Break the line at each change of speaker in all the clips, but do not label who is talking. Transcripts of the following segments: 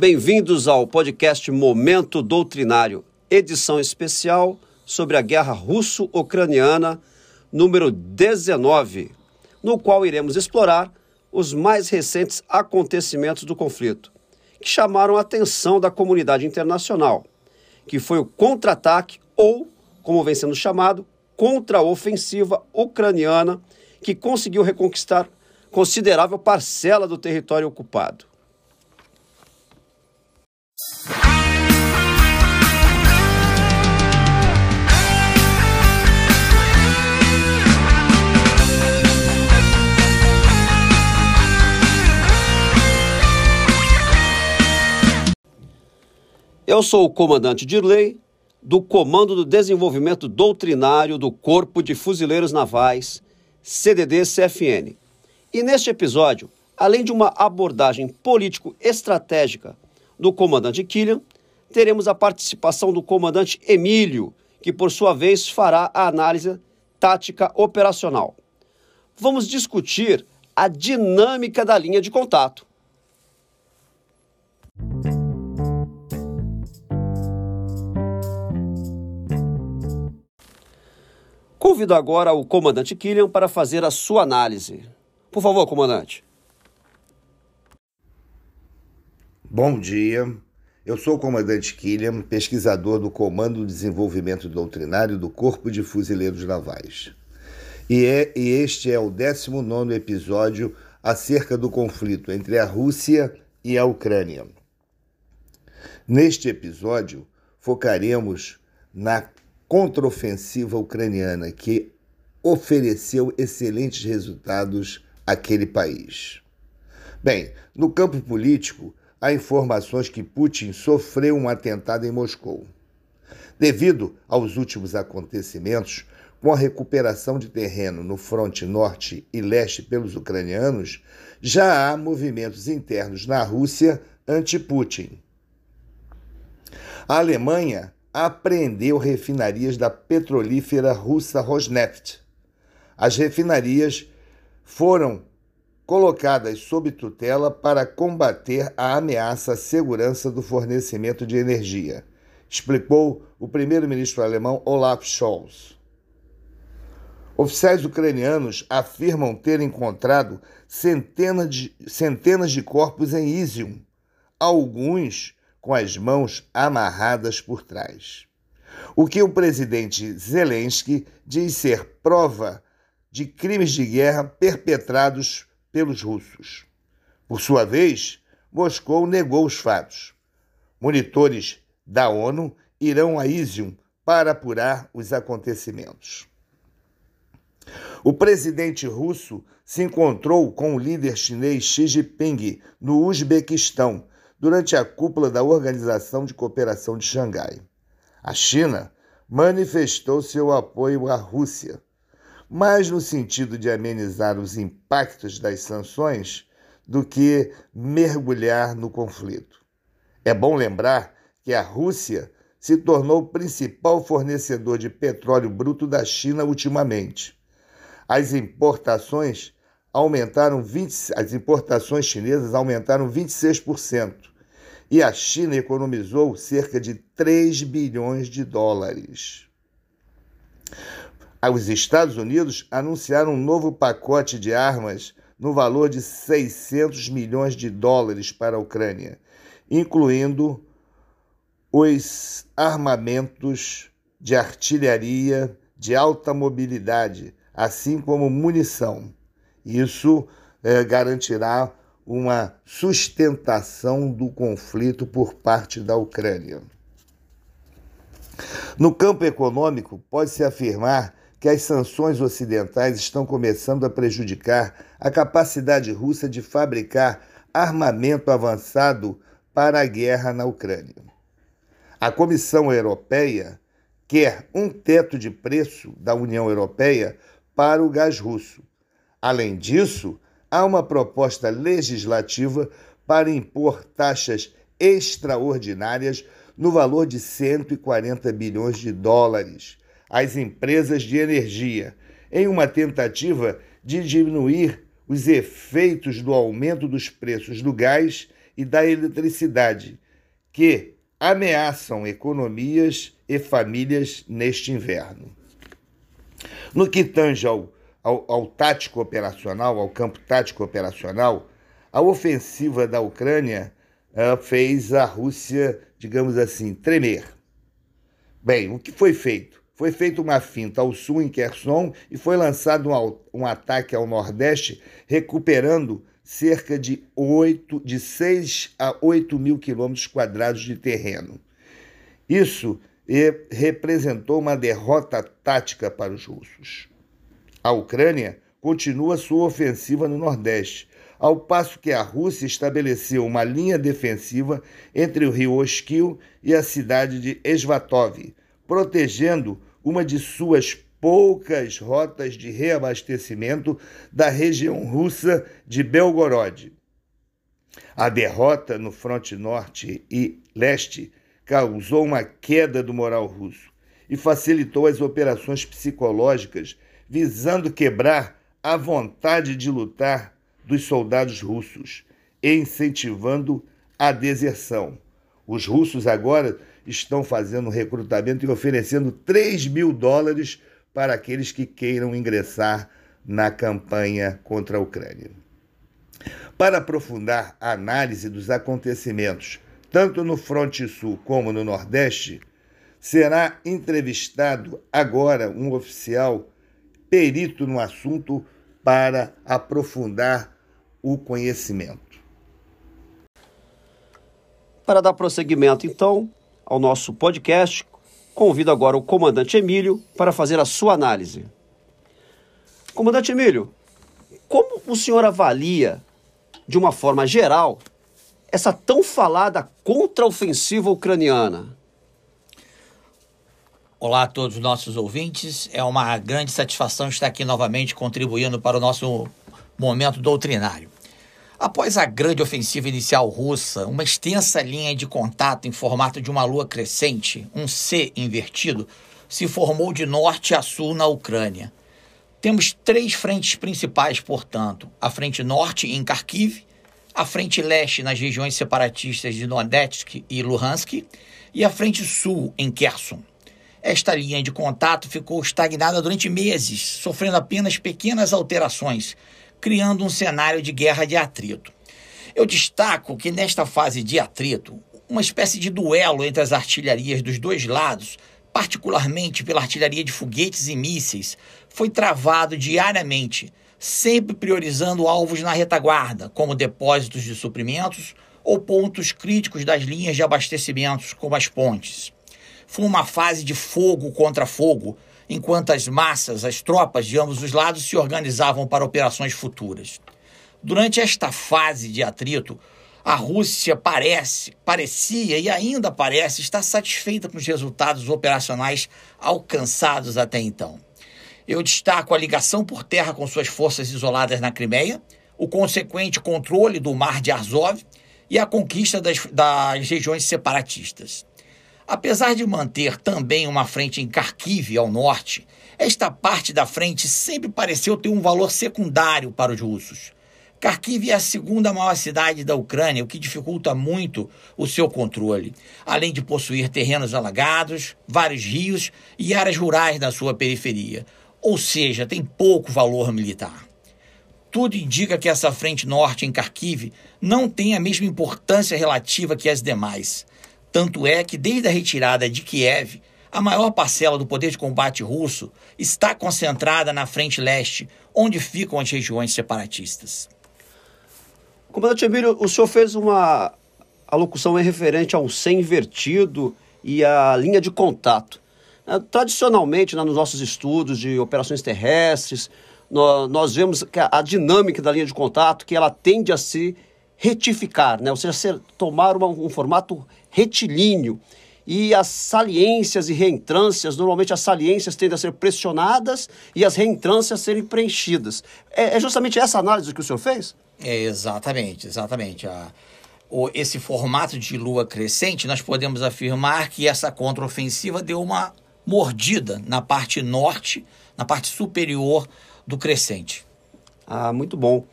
Bem-vindos ao podcast Momento Doutrinário, edição especial sobre a guerra russo-ucraniana, número 19, no qual iremos explorar os mais recentes acontecimentos do conflito, que chamaram a atenção da comunidade internacional, que foi o contra-ataque ou, como vem sendo chamado, contra-ofensiva ucraniana, que conseguiu reconquistar considerável parcela do território ocupado. Eu sou o comandante Dirley, do Comando do Desenvolvimento Doutrinário do Corpo de Fuzileiros Navais, CDD-CFN. E neste episódio, além de uma abordagem político-estratégica do comandante Killian, teremos a participação do comandante Emílio, que por sua vez fará a análise tática operacional. Vamos discutir a dinâmica da linha de contato. Convido agora o comandante Killian para fazer a sua análise. Por favor, comandante.
Bom dia. Eu sou o comandante Killian, pesquisador do Comando de Desenvolvimento Doutrinário do Corpo de Fuzileiros Navais. E, é, e este é o 19 episódio acerca do conflito entre a Rússia e a Ucrânia. Neste episódio, focaremos na contraofensiva ucraniana que ofereceu excelentes resultados àquele país. Bem, no campo político, há informações que Putin sofreu um atentado em Moscou. Devido aos últimos acontecimentos, com a recuperação de terreno no fronte norte e leste pelos ucranianos, já há movimentos internos na Rússia anti-Putin. A Alemanha apreendeu refinarias da petrolífera russa Rosneft. As refinarias foram colocadas sob tutela para combater a ameaça à segurança do fornecimento de energia, explicou o primeiro-ministro alemão Olaf Scholz. Oficiais ucranianos afirmam ter encontrado centenas de, centenas de corpos em Izium, alguns com as mãos amarradas por trás. O que o presidente Zelensky diz ser prova de crimes de guerra perpetrados pelos russos. Por sua vez, Moscou negou os fatos. Monitores da ONU irão a Izium para apurar os acontecimentos. O presidente russo se encontrou com o líder chinês Xi Jinping no Uzbequistão durante a cúpula da Organização de Cooperação de Xangai. A China manifestou seu apoio à Rússia, mais no sentido de amenizar os impactos das sanções do que mergulhar no conflito. É bom lembrar que a Rússia se tornou o principal fornecedor de petróleo bruto da China ultimamente. As importações aumentaram 20, as importações chinesas aumentaram 26% e a China economizou cerca de 3 bilhões de dólares. Os Estados Unidos anunciaram um novo pacote de armas no valor de 600 milhões de dólares para a Ucrânia, incluindo os armamentos de artilharia de alta mobilidade, assim como munição. Isso é, garantirá uma sustentação do conflito por parte da Ucrânia. No campo econômico, pode-se afirmar que as sanções ocidentais estão começando a prejudicar a capacidade russa de fabricar armamento avançado para a guerra na Ucrânia. A Comissão Europeia quer um teto de preço da União Europeia para o gás russo. Além disso, há uma proposta legislativa para impor taxas extraordinárias no valor de 140 bilhões de dólares às empresas de energia, em uma tentativa de diminuir os efeitos do aumento dos preços do gás e da eletricidade, que ameaçam economias e famílias neste inverno. No que tange ao, ao, ao tático operacional, ao campo tático operacional, a ofensiva da Ucrânia uh, fez a Rússia, digamos assim, tremer. Bem, o que foi feito? Foi feita uma finta ao sul em Kherson e foi lançado um, um ataque ao nordeste, recuperando cerca de, 8, de 6 a 8 mil quilômetros quadrados de terreno. Isso representou uma derrota tática para os russos. A Ucrânia continua sua ofensiva no Nordeste, ao passo que a Rússia estabeleceu uma linha defensiva entre o rio Oskil e a cidade de Esvatov, protegendo uma de suas poucas rotas de reabastecimento da região russa de Belgorod. A derrota no fronte norte e leste causou uma queda do moral russo e facilitou as operações psicológicas visando quebrar a vontade de lutar dos soldados russos e incentivando a deserção. Os russos agora estão fazendo recrutamento e oferecendo 3 mil dólares para aqueles que queiram ingressar na campanha contra a Ucrânia. Para aprofundar a análise dos acontecimentos, tanto no Fronte Sul como no Nordeste, será entrevistado agora um oficial perito no assunto para aprofundar o conhecimento.
Para dar prosseguimento, então, ao nosso podcast, convido agora o comandante Emílio para fazer a sua análise. Comandante Emílio, como o senhor avalia, de uma forma geral, essa tão falada contraofensiva ucraniana?
Olá a todos os nossos ouvintes. É uma grande satisfação estar aqui novamente contribuindo para o nosso momento doutrinário. Após a grande ofensiva inicial russa, uma extensa linha de contato em formato de uma lua crescente, um C invertido, se formou de norte a sul na Ucrânia. Temos três frentes principais, portanto: a frente norte em Kharkiv, a frente leste nas regiões separatistas de Donetsk e Luhansk e a frente sul em Kherson. Esta linha de contato ficou estagnada durante meses, sofrendo apenas pequenas alterações, criando um cenário de guerra de atrito. Eu destaco que nesta fase de atrito, uma espécie de duelo entre as artilharias dos dois lados, particularmente pela artilharia de foguetes e mísseis, foi travado diariamente, sempre priorizando alvos na retaguarda, como depósitos de suprimentos ou pontos críticos das linhas de abastecimentos, como as pontes. Foi uma fase de fogo contra fogo, enquanto as massas, as tropas de ambos os lados se organizavam para operações futuras. Durante esta fase de atrito, a Rússia parece, parecia e ainda parece estar satisfeita com os resultados operacionais alcançados até então. Eu destaco a ligação por terra com suas forças isoladas na Crimeia, o consequente controle do Mar de Azov e a conquista das, das regiões separatistas. Apesar de manter também uma frente em Kharkiv ao norte, esta parte da frente sempre pareceu ter um valor secundário para os russos. Kharkiv é a segunda maior cidade da Ucrânia, o que dificulta muito o seu controle, além de possuir terrenos alagados, vários rios e áreas rurais na sua periferia, ou seja, tem pouco valor militar. Tudo indica que essa frente norte em Kharkiv não tem a mesma importância relativa que as demais. Tanto é que, desde a retirada de Kiev, a maior parcela do poder de combate russo está concentrada na frente leste, onde ficam as regiões separatistas.
Comandante Emílio, o senhor fez uma alocução referente ao C invertido e à linha de contato. É, tradicionalmente, nos nossos estudos de operações terrestres, nós vemos que a dinâmica da linha de contato, que ela tende a se retificar, né? ou seja, ser, tomar uma, um formato retilíneo. E as saliências e reentrâncias, normalmente as saliências tendem a ser pressionadas e as reentrâncias serem preenchidas. É, é justamente essa análise que o senhor fez?
É, exatamente, exatamente. A, o, esse formato de lua crescente, nós podemos afirmar que essa contraofensiva deu uma mordida na parte norte, na parte superior do crescente.
Ah, muito bom.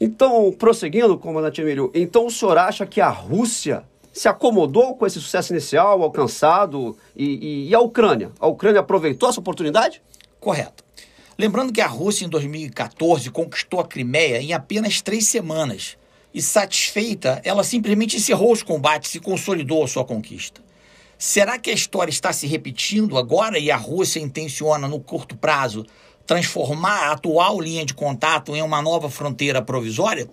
Então, prosseguindo, comandante Emílio, então o senhor acha que a Rússia se acomodou com esse sucesso inicial alcançado e, e, e a Ucrânia? A Ucrânia aproveitou essa oportunidade?
Correto. Lembrando que a Rússia, em 2014, conquistou a Crimeia em apenas três semanas. E satisfeita, ela simplesmente encerrou os combates e consolidou a sua conquista. Será que a história está se repetindo agora e a Rússia intenciona, no curto prazo, transformar a atual linha de contato em uma nova fronteira provisória?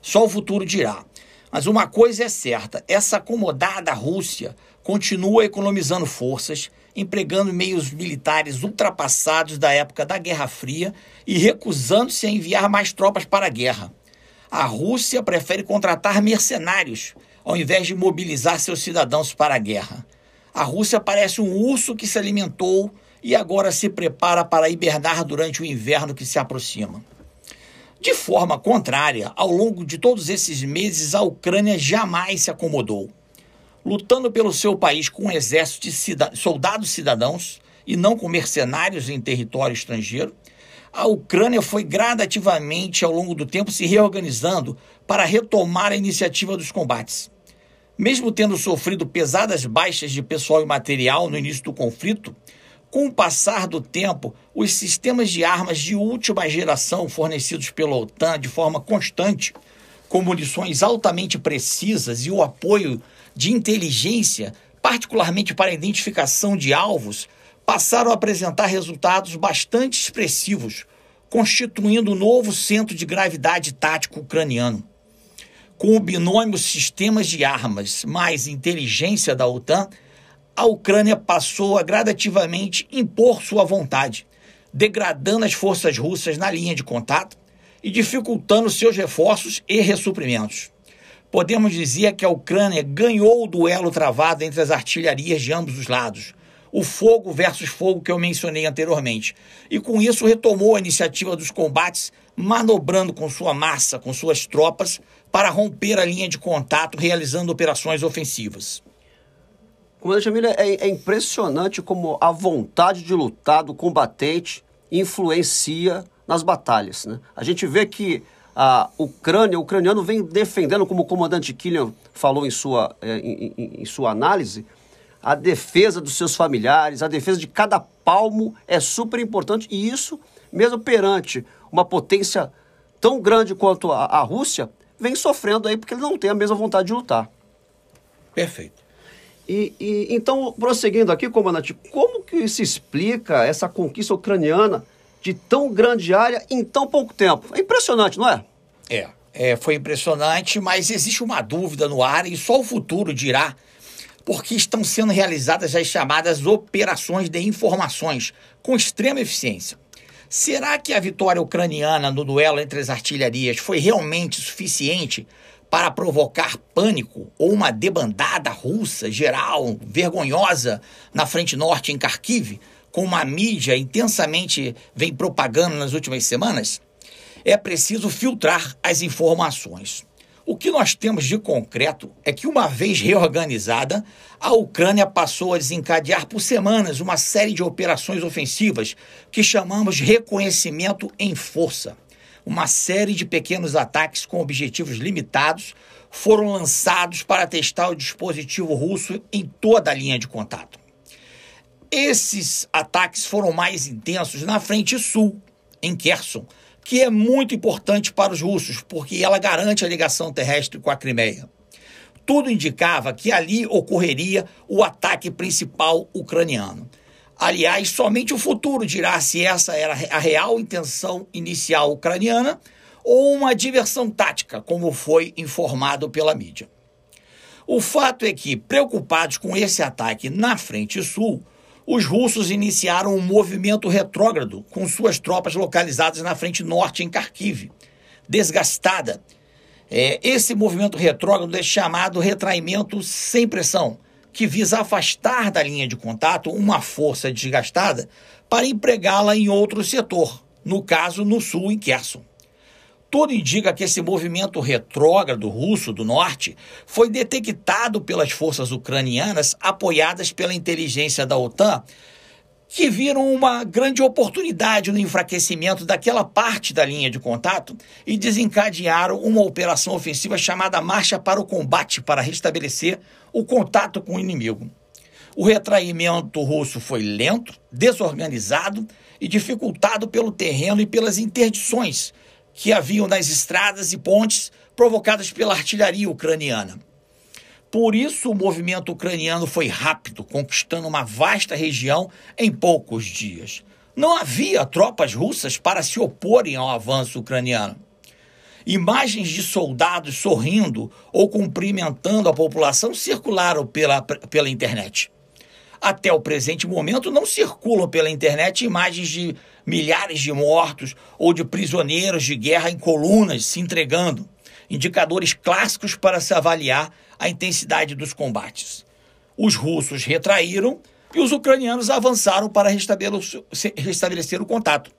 Só o futuro dirá. Mas uma coisa é certa: essa acomodada Rússia continua economizando forças, empregando meios militares ultrapassados da época da Guerra Fria e recusando-se a enviar mais tropas para a guerra. A Rússia prefere contratar mercenários ao invés de mobilizar seus cidadãos para a guerra. A Rússia parece um urso que se alimentou e agora se prepara para hibernar durante o inverno que se aproxima. De forma contrária, ao longo de todos esses meses, a Ucrânia jamais se acomodou. Lutando pelo seu país com um exército de soldados cidadãos e não com mercenários em território estrangeiro, a Ucrânia foi gradativamente, ao longo do tempo, se reorganizando para retomar a iniciativa dos combates. Mesmo tendo sofrido pesadas baixas de pessoal e material no início do conflito, com o passar do tempo, os sistemas de armas de última geração fornecidos pela OTAN de forma constante, com munições altamente precisas e o apoio de inteligência, particularmente para a identificação de alvos, passaram a apresentar resultados bastante expressivos, constituindo um novo centro de gravidade tático ucraniano. Com o binômio sistemas de armas mais inteligência da OTAN, a Ucrânia passou a gradativamente impor sua vontade, degradando as forças russas na linha de contato e dificultando seus reforços e ressuprimentos. Podemos dizer que a Ucrânia ganhou o duelo travado entre as artilharias de ambos os lados, o fogo versus fogo que eu mencionei anteriormente, e com isso retomou a iniciativa dos combates, manobrando com sua massa, com suas tropas, para romper a linha de contato, realizando operações ofensivas.
Comandante Jamília, é, é impressionante como a vontade de lutar do combatente influencia nas batalhas. Né? A gente vê que a Ucrânia, o ucraniano vem defendendo, como o comandante Killian falou em sua, é, em, em, em sua análise, a defesa dos seus familiares, a defesa de cada palmo é super importante e isso, mesmo perante uma potência tão grande quanto a, a Rússia, vem sofrendo aí porque ele não tem a mesma vontade de lutar.
Perfeito.
E, e, então, prosseguindo aqui, comandante, como que se explica essa conquista ucraniana de tão grande área em tão pouco tempo? É impressionante, não é?
É, é foi impressionante, mas existe uma dúvida no ar e só o futuro dirá porque estão sendo realizadas as chamadas operações de informações com extrema eficiência. Será que a vitória ucraniana no duelo entre as artilharias foi realmente suficiente para provocar pânico ou uma debandada russa geral, vergonhosa, na frente norte em Kharkiv, como uma mídia intensamente vem propagando nas últimas semanas? É preciso filtrar as informações. O que nós temos de concreto é que, uma vez reorganizada, a Ucrânia passou a desencadear por semanas uma série de operações ofensivas que chamamos reconhecimento em força uma série de pequenos ataques com objetivos limitados foram lançados para testar o dispositivo russo em toda a linha de contato. Esses ataques foram mais intensos na frente sul, em Kherson, que é muito importante para os russos, porque ela garante a ligação terrestre com a Crimeia. Tudo indicava que ali ocorreria o ataque principal ucraniano. Aliás, somente o futuro dirá se essa era a real intenção inicial ucraniana ou uma diversão tática, como foi informado pela mídia. O fato é que, preocupados com esse ataque na frente sul, os russos iniciaram um movimento retrógrado com suas tropas localizadas na frente norte em Kharkiv, desgastada. É, esse movimento retrógrado é chamado retraimento sem pressão que visa afastar da linha de contato uma força desgastada para empregá-la em outro setor, no caso no sul, em Kherson. Tudo indica que esse movimento retrógrado russo do norte foi detectado pelas forças ucranianas apoiadas pela inteligência da OTAN que viram uma grande oportunidade no enfraquecimento daquela parte da linha de contato e desencadearam uma operação ofensiva chamada Marcha para o Combate para restabelecer o contato com o inimigo. O retraimento russo foi lento, desorganizado e dificultado pelo terreno e pelas interdições que haviam nas estradas e pontes provocadas pela artilharia ucraniana. Por isso, o movimento ucraniano foi rápido, conquistando uma vasta região em poucos dias. Não havia tropas russas para se oporem ao avanço ucraniano. Imagens de soldados sorrindo ou cumprimentando a população circularam pela, pela internet. Até o presente momento, não circulam pela internet imagens de milhares de mortos ou de prisioneiros de guerra em colunas se entregando indicadores clássicos para se avaliar a intensidade dos combates. Os russos retraíram e os ucranianos avançaram para restabelecer o contato.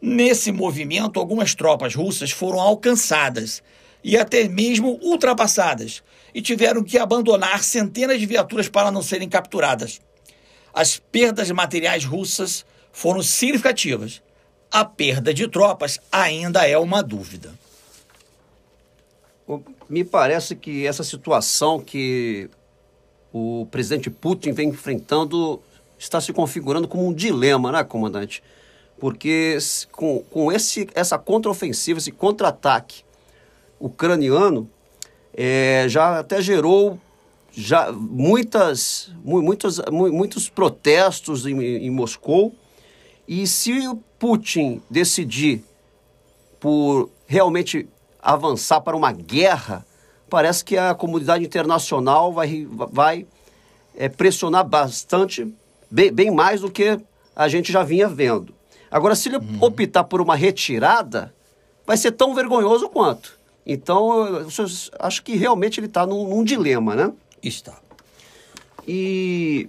Nesse movimento, algumas tropas russas foram alcançadas e até mesmo ultrapassadas e tiveram que abandonar centenas de viaturas para não serem capturadas. As perdas materiais russas foram significativas. A perda de tropas ainda é uma dúvida.
Me parece que essa situação que o presidente Putin vem enfrentando está se configurando como um dilema, né, comandante? Porque com, com esse, essa contraofensiva, esse contra-ataque ucraniano, é, já até gerou já muitas, muitos, muitos protestos em, em Moscou. E se o Putin decidir por realmente avançar para uma guerra, parece que a comunidade internacional vai, vai é, pressionar bastante, bem, bem, mais do que a gente já vinha vendo. Agora, se ele uhum. optar por uma retirada, vai ser tão vergonhoso quanto. Então, eu, eu acho que realmente ele está num, num dilema, né?
Está.
E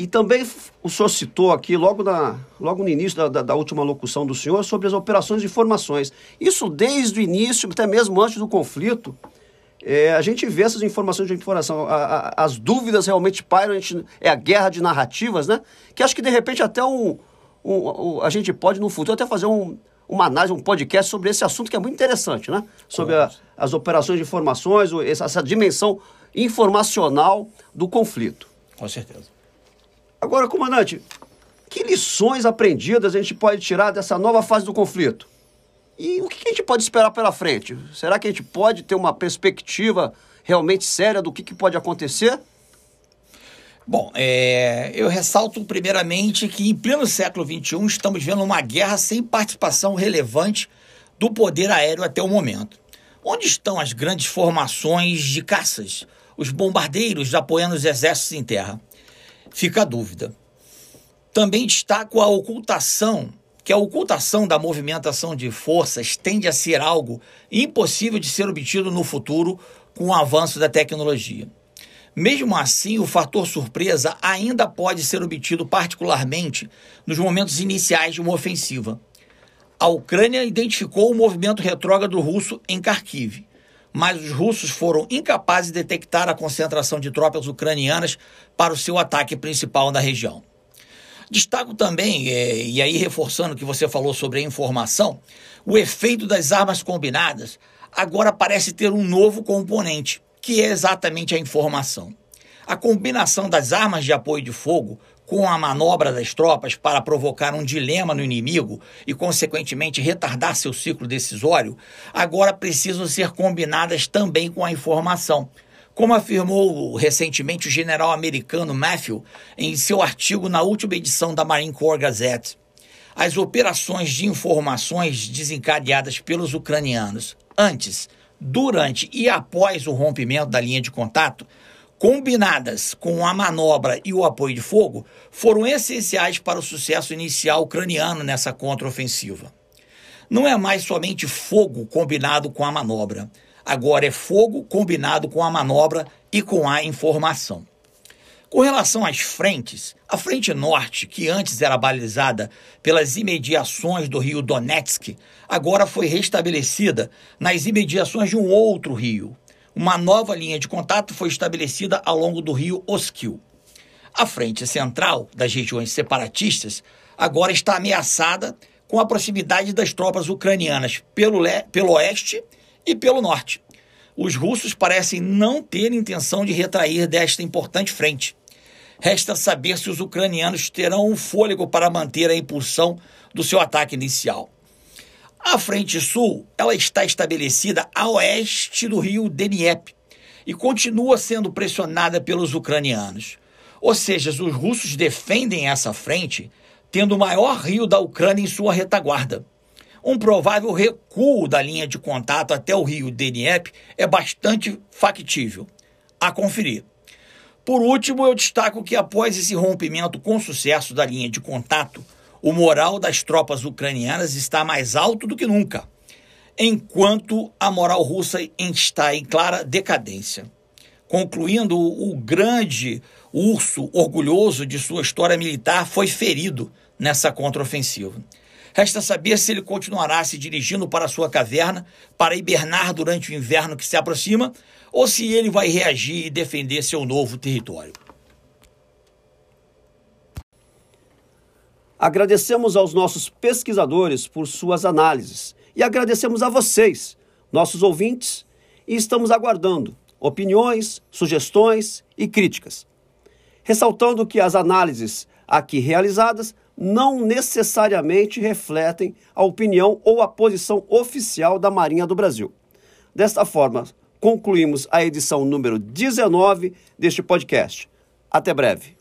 e também o senhor citou aqui, logo, na, logo no início da, da, da, última locução do senhor, sobre as operações de informações. Isso desde o início, até mesmo antes do conflito, é, a gente vê essas informações de informação. A, a, as dúvidas realmente pairam, a gente, é a guerra de narrativas, né? Que acho que de repente até um, um, um a gente pode no futuro até fazer um, uma análise, um podcast sobre esse assunto que é muito interessante, né? Sobre a, as operações de informações, essa, essa dimensão informacional do conflito.
Com certeza.
Agora, comandante, que lições aprendidas a gente pode tirar dessa nova fase do conflito? E o que a gente pode esperar pela frente? Será que a gente pode ter uma perspectiva realmente séria do que, pode acontecer?
Bom, é, eu ressalto primeiramente que em pleno século XXI estamos vendo uma guerra sem participação relevante do poder aéreo até o momento. Onde estão as grandes formações de caças, os bombardeiros apoiando os exércitos em terra? Fica a dúvida. Também destaco a ocultação, que a ocultação da movimentação de forças tende a ser algo impossível de ser obtido no futuro com o avanço da tecnologia. Mesmo assim, o fator surpresa ainda pode ser obtido particularmente nos momentos iniciais de uma ofensiva. A Ucrânia identificou o movimento retrógrado russo em Kharkiv mas os russos foram incapazes de detectar a concentração de tropas ucranianas para o seu ataque principal na região. Destaco também, é, e aí reforçando o que você falou sobre a informação, o efeito das armas combinadas agora parece ter um novo componente, que é exatamente a informação. A combinação das armas de apoio de fogo com a manobra das tropas para provocar um dilema no inimigo e, consequentemente, retardar seu ciclo decisório, agora precisam ser combinadas também com a informação. Como afirmou recentemente o general americano Matthew em seu artigo na última edição da Marine Corps Gazette, as operações de informações desencadeadas pelos ucranianos antes, durante e após o rompimento da linha de contato combinadas com a manobra e o apoio de fogo, foram essenciais para o sucesso inicial ucraniano nessa contraofensiva. Não é mais somente fogo combinado com a manobra, agora é fogo combinado com a manobra e com a informação. Com relação às frentes, a frente norte, que antes era balizada pelas imediações do rio Donetsk, agora foi restabelecida nas imediações de um outro rio, uma nova linha de contato foi estabelecida ao longo do rio Oskil. A frente central das regiões separatistas agora está ameaçada com a proximidade das tropas ucranianas pelo, pelo oeste e pelo norte. Os russos parecem não ter intenção de retrair desta importante frente. Resta saber se os ucranianos terão o fôlego para manter a impulsão do seu ataque inicial. A frente sul, ela está estabelecida a oeste do rio Dnieper e continua sendo pressionada pelos ucranianos. Ou seja, os russos defendem essa frente tendo o maior rio da Ucrânia em sua retaguarda. Um provável recuo da linha de contato até o rio Dnieper é bastante factível. A conferir. Por último, eu destaco que após esse rompimento com sucesso da linha de contato, o moral das tropas ucranianas está mais alto do que nunca, enquanto a moral russa está em clara decadência. Concluindo, o grande urso orgulhoso de sua história militar foi ferido nessa contraofensiva. Resta saber se ele continuará se dirigindo para sua caverna para hibernar durante o inverno que se aproxima ou se ele vai reagir e defender seu novo território.
Agradecemos aos nossos pesquisadores por suas análises e agradecemos a vocês, nossos ouvintes, e estamos aguardando opiniões, sugestões e críticas. Ressaltando que as análises aqui realizadas não necessariamente refletem a opinião ou a posição oficial da Marinha do Brasil. Desta forma, concluímos a edição número 19 deste podcast. Até breve.